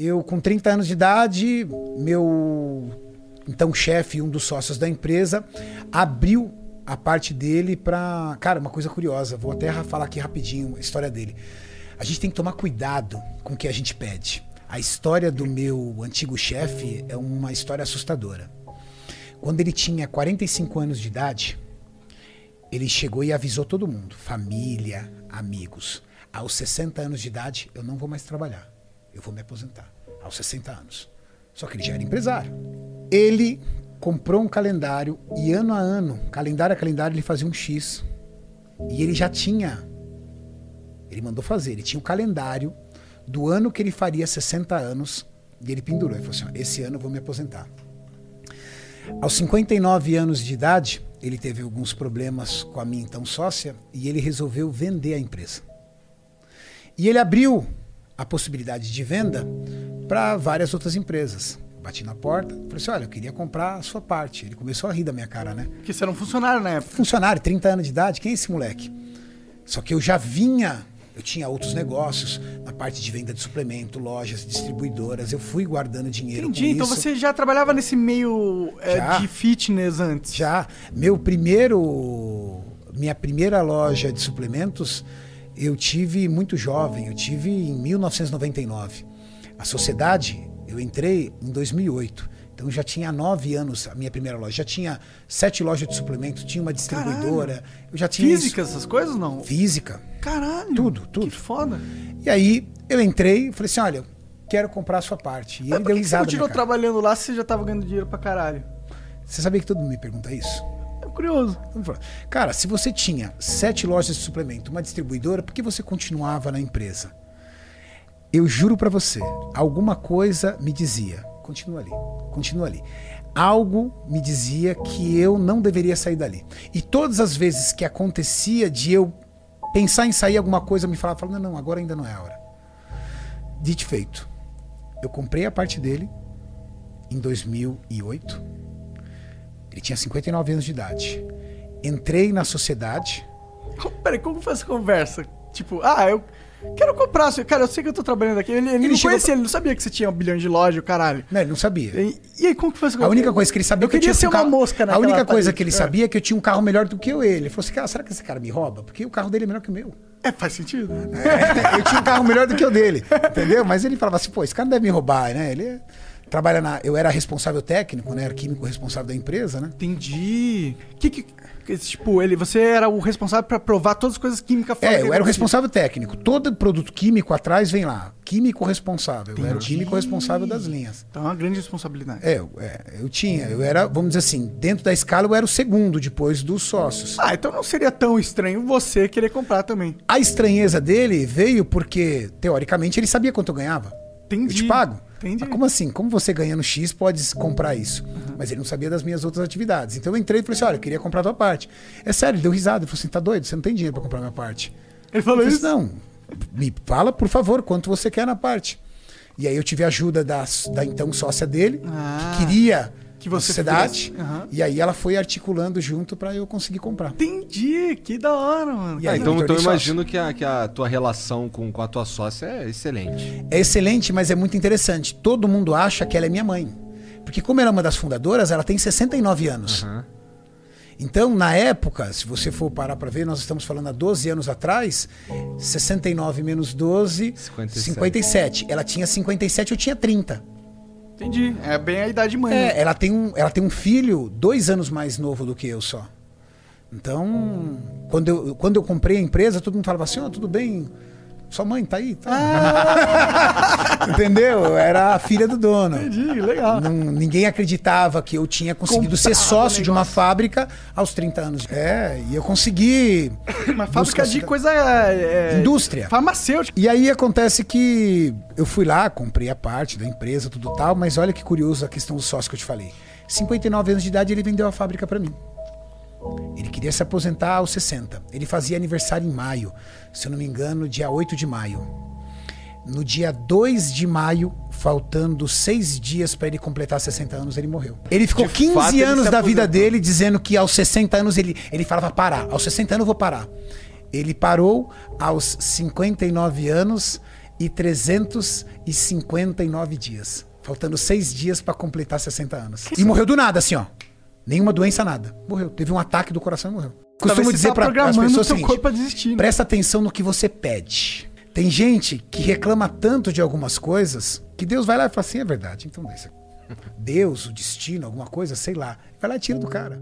Eu, com 30 anos de idade, meu então chefe, um dos sócios da empresa, abriu a parte dele para. Cara, uma coisa curiosa, vou até falar aqui rapidinho a história dele. A gente tem que tomar cuidado com o que a gente pede. A história do meu antigo chefe é uma história assustadora. Quando ele tinha 45 anos de idade, ele chegou e avisou todo mundo, família, amigos. Aos 60 anos de idade, eu não vou mais trabalhar. Eu vou me aposentar. Aos 60 anos. Só que ele já era empresário. Ele comprou um calendário e ano a ano, calendário a calendário, ele fazia um X. E ele já tinha. Ele mandou fazer, ele tinha o um calendário do ano que ele faria 60 anos e ele pendurou. Ele falou assim: esse ano eu vou me aposentar. Aos 59 anos de idade, ele teve alguns problemas com a minha então sócia e ele resolveu vender a empresa. E ele abriu a possibilidade de venda para várias outras empresas. Bati na porta, falei assim: olha, eu queria comprar a sua parte. Ele começou a rir da minha cara, né? Porque você era um funcionário na época. Funcionário, 30 anos de idade, quem é esse moleque? Só que eu já vinha, eu tinha outros negócios na parte de venda de suplemento, lojas, distribuidoras. Eu fui guardando dinheiro. Entendi, então isso. você já trabalhava nesse meio é, de fitness antes? Já. Meu primeiro. Minha primeira loja de suplementos eu tive muito jovem, eu tive em 1999. A sociedade, eu entrei em 2008. Então já tinha nove anos a minha primeira loja. Já tinha sete lojas de suplementos, tinha uma distribuidora. Caralho. Eu já tinha. Física, isso. essas coisas não? Física. Caralho. Tudo, tudo. Que foda. E aí eu entrei e falei assim: olha, quero comprar a sua parte. E ele deu risada. Você continuou trabalhando lá se você já tava ganhando dinheiro pra caralho? Você sabia que todo mundo me pergunta isso? curioso. Cara, se você tinha sete lojas de suplemento, uma distribuidora, por que você continuava na empresa? Eu juro para você, alguma coisa me dizia, continua ali, continua ali. Algo me dizia que eu não deveria sair dali. E todas as vezes que acontecia de eu pensar em sair alguma coisa, me falava, falava não, não, agora ainda não é a hora. Dito feito. Eu comprei a parte dele em 2008 ele tinha 59 anos de idade. Entrei na sociedade. Peraí, como foi essa conversa? Tipo, ah, eu quero comprar. Cara, eu sei que eu tô trabalhando aqui. Ele, ele, ele não conhecia, pra... ele não sabia que você tinha um bilhão de loja, o caralho. Não, ele não sabia. E, e aí, como que foi conversa? A única coisa que ele sabia eu que eu tinha ser um uma carro... mosca A única coisa que ele é. sabia é que eu tinha um carro melhor do que eu ele. Ele falou assim, cara, será que esse cara me rouba? Porque o carro dele é melhor que o meu. É, faz sentido. É, eu tinha um carro melhor do que o dele, entendeu? Mas ele falava assim, pô, esse cara não deve me roubar, né? Ele é trabalha na. Eu era responsável técnico, né? Era químico responsável da empresa, né? Entendi. Que, que, tipo, ele, você era o responsável para provar todas as coisas químicas É, eu era o responsável técnico. Todo produto químico atrás vem lá. Químico responsável. Entendi. Eu era o químico responsável das linhas. Então é uma grande responsabilidade. É, é, eu tinha. Eu era, vamos dizer assim, dentro da escala eu era o segundo depois dos sócios. Ah, então não seria tão estranho você querer comprar também. A estranheza dele veio porque, teoricamente, ele sabia quanto eu ganhava. Entendi. Eu te pago. Entendi. Mas como assim? Como você ganhando X pode comprar isso? Uhum. Mas ele não sabia das minhas outras atividades. Então eu entrei e falei assim: olha, eu queria comprar a tua parte. É sério, ele deu risada. Ele falou assim: tá doido? Você não tem dinheiro para comprar a minha parte. Ele falou eu isso? não. Me fala, por favor, quanto você quer na parte. E aí eu tive a ajuda da, da então sócia dele, ah. que queria que você sociedade. Uhum. E aí ela foi articulando junto para eu conseguir comprar. Entendi, que da hora, mano. Ah, então, então eu imagino que a, que a tua relação com, com a tua sócia é excelente. É excelente, mas é muito interessante. Todo mundo acha que ela é minha mãe. Porque como ela é uma das fundadoras, ela tem 69 anos. Uhum. Então, na época, se você for parar para ver, nós estamos falando há 12 anos atrás, 69 menos 12, 57. 57. Ela tinha 57, eu tinha 30. Entendi. É bem a idade mãe. É, né? ela tem, um, ela tem um filho dois anos mais novo do que eu só. Então, quando eu, quando eu comprei a empresa, todo mundo falava assim: oh, tudo bem, sua mãe tá aí? Tá. Ah. Entendeu? Era a filha do dono. Entendi, legal. Não, ninguém acreditava que eu tinha conseguido ser sócio de uma fábrica aos 30 anos. É, e eu consegui. Uma fábrica de coisa. É, é, Indústria. Farmacêutica. E aí acontece que eu fui lá, comprei a parte da empresa, tudo tal, mas olha que curioso a questão do sócio que eu te falei. 59 anos de idade, ele vendeu a fábrica para mim. Ele queria se aposentar aos 60. Ele fazia aniversário em maio, se eu não me engano, dia 8 de maio. No dia 2 de maio, faltando seis dias para ele completar 60 anos, ele morreu. Ele ficou de 15 fato, anos da vida dele dizendo que aos 60 anos ele, ele falava parar. Aos 60 anos eu vou parar. Ele parou aos 59 anos e 359 dias. Faltando seis dias pra completar 60 anos. E morreu do nada, assim, ó. Nenhuma doença, nada. Morreu. Teve um ataque do coração e morreu. Costumo você dizer tá pra as pessoas o seguinte, corpo desistir. né? Presta atenção no que você pede. Tem gente que reclama tanto de algumas coisas que Deus vai lá e fala assim: é verdade, então deixa. Deus, o destino, alguma coisa, sei lá. Vai lá e tira do cara.